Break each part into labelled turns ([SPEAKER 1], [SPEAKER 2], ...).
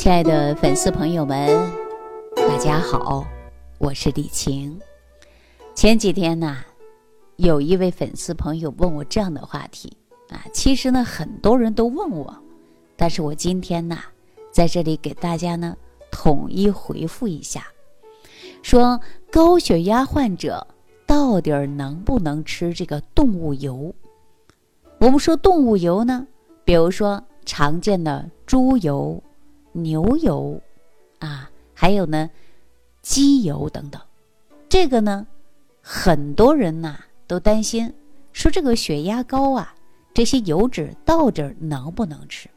[SPEAKER 1] 亲爱的粉丝朋友们，大家好，我是李晴。前几天呢，有一位粉丝朋友问我这样的话题啊，其实呢，很多人都问我，但是我今天呢，在这里给大家呢统一回复一下，说高血压患者到底能不能吃这个动物油？我们说动物油呢，比如说常见的猪油。牛油，啊，还有呢，鸡油等等，这个呢，很多人呐都担心，说这个血压高啊，这些油脂到底能不能吃？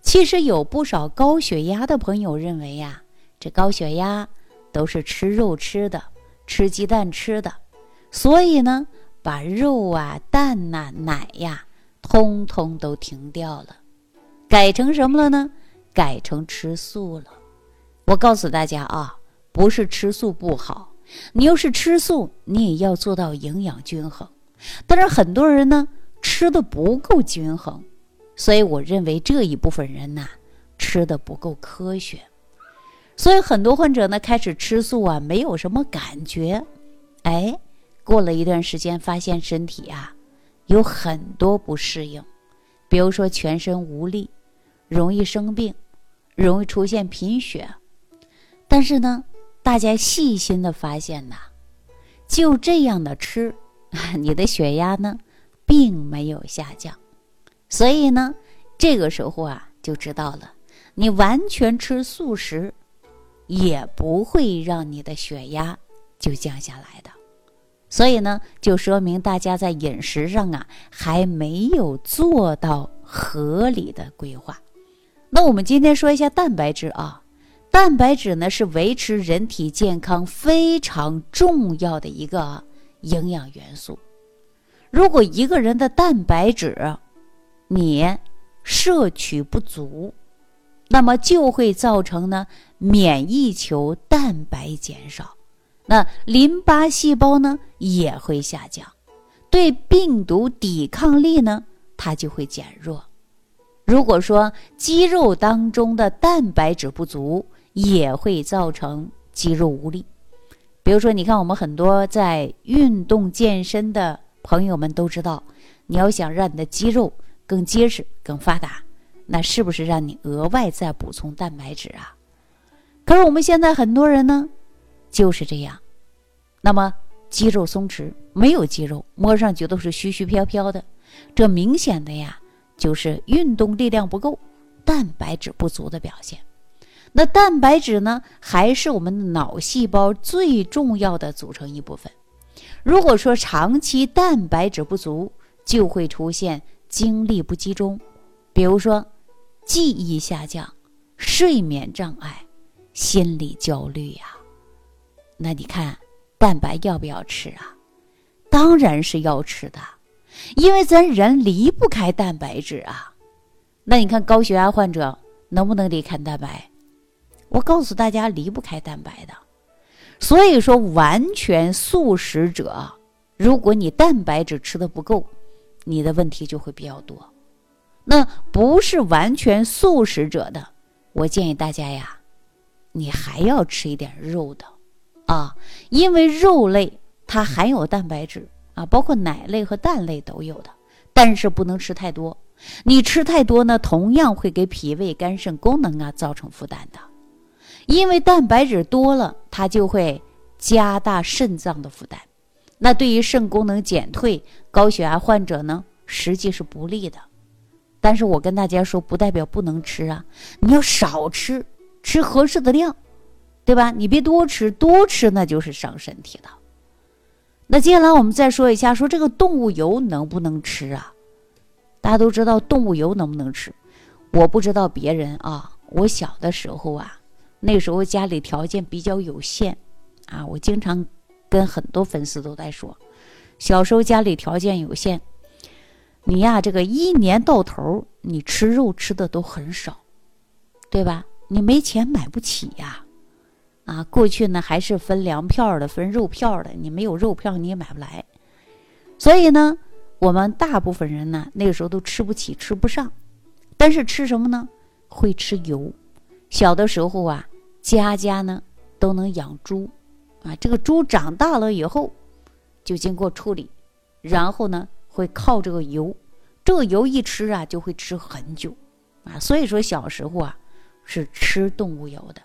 [SPEAKER 1] 其实有不少高血压的朋友认为呀，这高血压都是吃肉吃的，吃鸡蛋吃的，所以呢，把肉啊、蛋呐、奶呀，通通都停掉了，改成什么了呢？改成吃素了，我告诉大家啊，不是吃素不好，你要是吃素，你也要做到营养均衡。但是很多人呢吃的不够均衡，所以我认为这一部分人呐吃的不够科学，所以很多患者呢开始吃素啊，没有什么感觉，哎，过了一段时间发现身体啊有很多不适应，比如说全身无力。容易生病，容易出现贫血，但是呢，大家细心的发现呐，就这样的吃，你的血压呢，并没有下降，所以呢，这个时候啊，就知道了，你完全吃素食，也不会让你的血压就降下来的，所以呢，就说明大家在饮食上啊，还没有做到合理的规划。那我们今天说一下蛋白质啊，蛋白质呢是维持人体健康非常重要的一个营养元素。如果一个人的蛋白质你摄取不足，那么就会造成呢免疫球蛋白减少，那淋巴细胞呢也会下降，对病毒抵抗力呢它就会减弱。如果说肌肉当中的蛋白质不足，也会造成肌肉无力。比如说，你看我们很多在运动健身的朋友们都知道，你要想让你的肌肉更结实、更发达，那是不是让你额外再补充蛋白质啊？可是我们现在很多人呢，就是这样，那么肌肉松弛，没有肌肉，摸上去都是虚虚飘飘的，这明显的呀。就是运动力量不够，蛋白质不足的表现。那蛋白质呢，还是我们脑细胞最重要的组成一部分。如果说长期蛋白质不足，就会出现精力不集中，比如说记忆下降、睡眠障碍、心理焦虑呀。那你看，蛋白要不要吃啊？当然是要吃的。因为咱人离不开蛋白质啊，那你看高血压患者能不能离开蛋白？我告诉大家，离不开蛋白的。所以说，完全素食者，如果你蛋白质吃的不够，你的问题就会比较多。那不是完全素食者的，我建议大家呀，你还要吃一点肉的啊，因为肉类它含有蛋白质。啊，包括奶类和蛋类都有的，但是不能吃太多。你吃太多呢，同样会给脾胃、肝肾功能啊造成负担的。因为蛋白质多了，它就会加大肾脏的负担。那对于肾功能减退、高血压患者呢，实际是不利的。但是我跟大家说，不代表不能吃啊，你要少吃，吃合适的量，对吧？你别多吃，多吃那就是伤身体的。那接下来我们再说一下，说这个动物油能不能吃啊？大家都知道动物油能不能吃？我不知道别人啊。我小的时候啊，那时候家里条件比较有限啊。我经常跟很多粉丝都在说，小时候家里条件有限，你呀这个一年到头你吃肉吃的都很少，对吧？你没钱买不起呀。啊，过去呢还是分粮票的，分肉票的。你没有肉票，你也买不来。所以呢，我们大部分人呢那个时候都吃不起，吃不上。但是吃什么呢？会吃油，小的时候啊，家家呢都能养猪，啊，这个猪长大了以后，就经过处理，然后呢会靠这个油，这个油一吃啊就会吃很久，啊，所以说小时候啊是吃动物油的。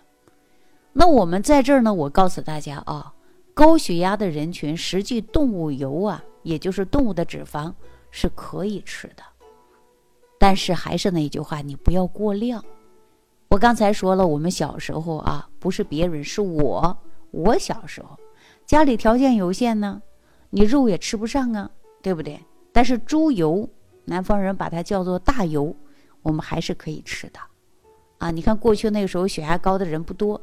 [SPEAKER 1] 那我们在这儿呢，我告诉大家啊，高血压的人群，实际动物油啊，也就是动物的脂肪是可以吃的，但是还是那句话，你不要过量。我刚才说了，我们小时候啊，不是别人，是我。我小时候家里条件有限呢，你肉也吃不上啊，对不对？但是猪油，南方人把它叫做大油，我们还是可以吃的。啊，你看过去那个时候血压高的人不多，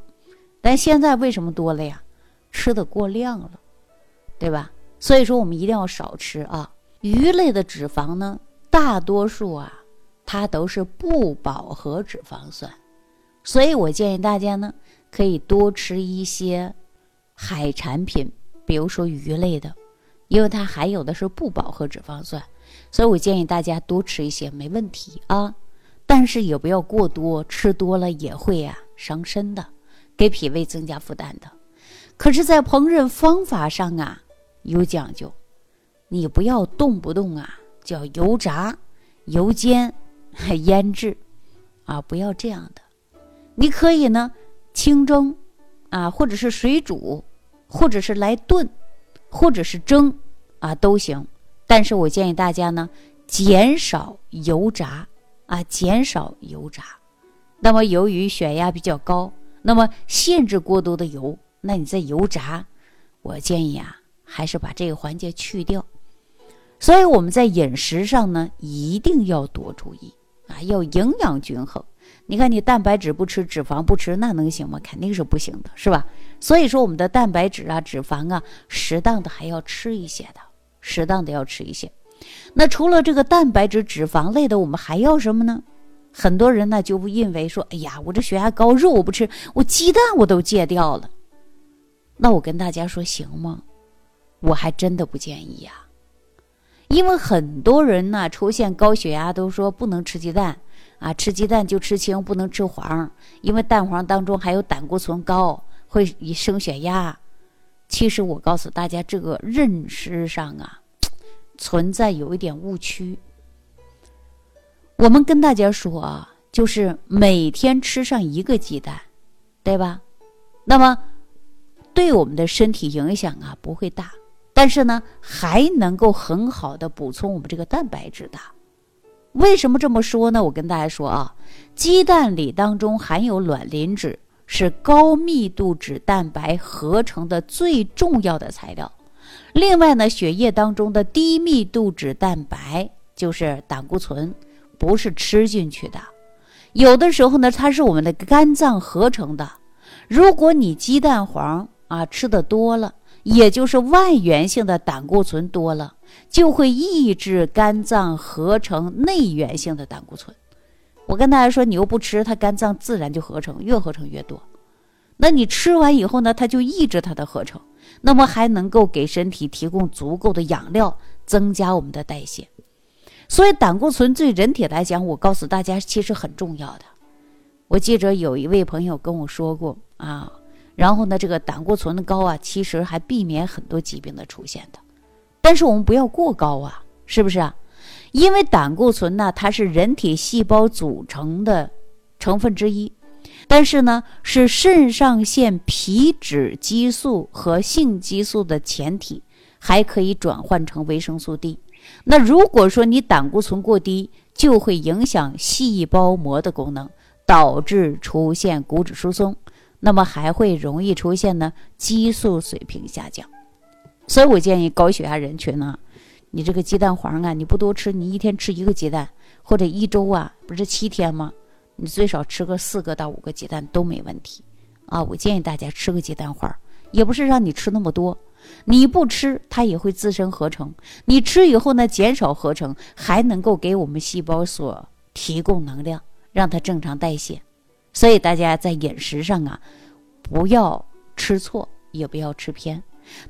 [SPEAKER 1] 但现在为什么多了呀？吃的过量了，对吧？所以说我们一定要少吃啊。鱼类的脂肪呢，大多数啊，它都是不饱和脂肪酸。所以我建议大家呢，可以多吃一些海产品，比如说鱼类的，因为它含有的是不饱和脂肪酸，所以我建议大家多吃一些，没问题啊。但是也不要过多，吃多了也会啊伤身的，给脾胃增加负担的。可是，在烹饪方法上啊有讲究，你不要动不动啊叫油炸、油煎、腌制啊，不要这样的。你可以呢，清蒸，啊，或者是水煮，或者是来炖，或者是蒸，啊，都行。但是我建议大家呢，减少油炸，啊，减少油炸。那么由于血压比较高，那么限制过多的油，那你在油炸，我建议啊，还是把这个环节去掉。所以我们在饮食上呢，一定要多注意啊，要营养均衡。你看，你蛋白质不吃，脂肪不吃，那能行吗？肯定是不行的，是吧？所以说，我们的蛋白质啊、脂肪啊，适当的还要吃一些的，适当的要吃一些。那除了这个蛋白质、脂肪类的，我们还要什么呢？很多人呢就不认为说，哎呀，我这血压高，肉我不吃，我鸡蛋我都戒掉了。那我跟大家说，行吗？我还真的不建议呀，因为很多人呢出现高血压都说不能吃鸡蛋。啊，吃鸡蛋就吃青，不能吃黄，因为蛋黄当中还有胆固醇高，会升血压。其实我告诉大家，这个认识上啊，存在有一点误区。我们跟大家说啊，就是每天吃上一个鸡蛋，对吧？那么对我们的身体影响啊不会大，但是呢，还能够很好的补充我们这个蛋白质的。为什么这么说呢？我跟大家说啊，鸡蛋里当中含有卵磷脂，是高密度脂蛋白合成的最重要的材料。另外呢，血液当中的低密度脂蛋白就是胆固醇，不是吃进去的，有的时候呢，它是我们的肝脏合成的。如果你鸡蛋黄啊吃的多了，也就是外源性的胆固醇多了。就会抑制肝脏合成内源性的胆固醇。我跟大家说，你又不吃，它肝脏自然就合成，越合成越多。那你吃完以后呢，它就抑制它的合成，那么还能够给身体提供足够的养料，增加我们的代谢。所以胆固醇对人体来讲，我告诉大家其实很重要的。我记着有一位朋友跟我说过啊，然后呢，这个胆固醇的高啊，其实还避免很多疾病的出现的。但是我们不要过高啊，是不是啊？因为胆固醇呢，它是人体细胞组成的成分之一，但是呢，是肾上腺皮质激素和性激素的前体，还可以转换成维生素 D。那如果说你胆固醇过低，就会影响细胞膜的功能，导致出现骨质疏松，那么还会容易出现呢激素水平下降。所以我建议高血压人群呢，你这个鸡蛋黄啊，你不多吃，你一天吃一个鸡蛋，或者一周啊，不是七天吗？你最少吃个四个到五个鸡蛋都没问题啊。我建议大家吃个鸡蛋黄，也不是让你吃那么多，你不吃它也会自身合成，你吃以后呢减少合成，还能够给我们细胞所提供能量，让它正常代谢。所以大家在饮食上啊，不要吃错，也不要吃偏。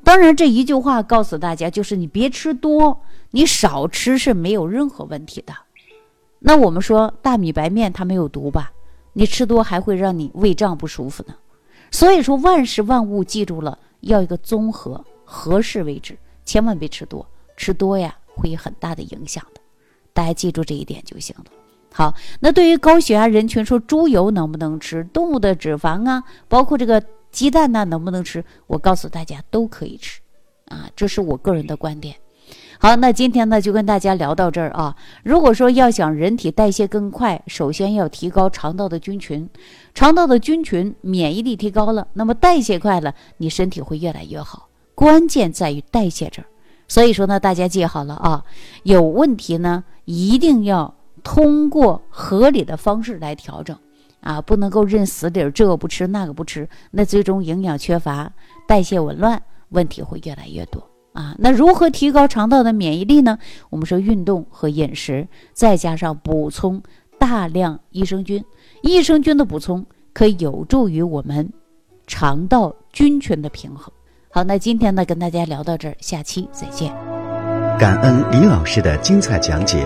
[SPEAKER 1] 当然，这一句话告诉大家，就是你别吃多，你少吃是没有任何问题的。那我们说大米白面它没有毒吧？你吃多还会让你胃胀不舒服呢。所以说，万事万物记住了要一个综合，合适为止，千万别吃多，吃多呀会有很大的影响的。大家记住这一点就行了。好，那对于高血压人群，说猪油能不能吃？动物的脂肪啊，包括这个鸡蛋呢，能不能吃？我告诉大家都可以吃，啊，这是我个人的观点。好，那今天呢就跟大家聊到这儿啊。如果说要想人体代谢更快，首先要提高肠道的菌群，肠道的菌群免疫力提高了，那么代谢快了，你身体会越来越好。关键在于代谢这儿。所以说呢，大家记好了啊，有问题呢一定要。通过合理的方式来调整，啊，不能够认死理儿，这个不吃那个不吃，那最终营养缺乏、代谢紊乱，问题会越来越多啊。那如何提高肠道的免疫力呢？我们说运动和饮食，再加上补充大量益生菌，益生菌的补充可以有助于我们肠道菌群的平衡。好，那今天呢跟大家聊到这儿，下期再见。
[SPEAKER 2] 感恩李老师的精彩讲解。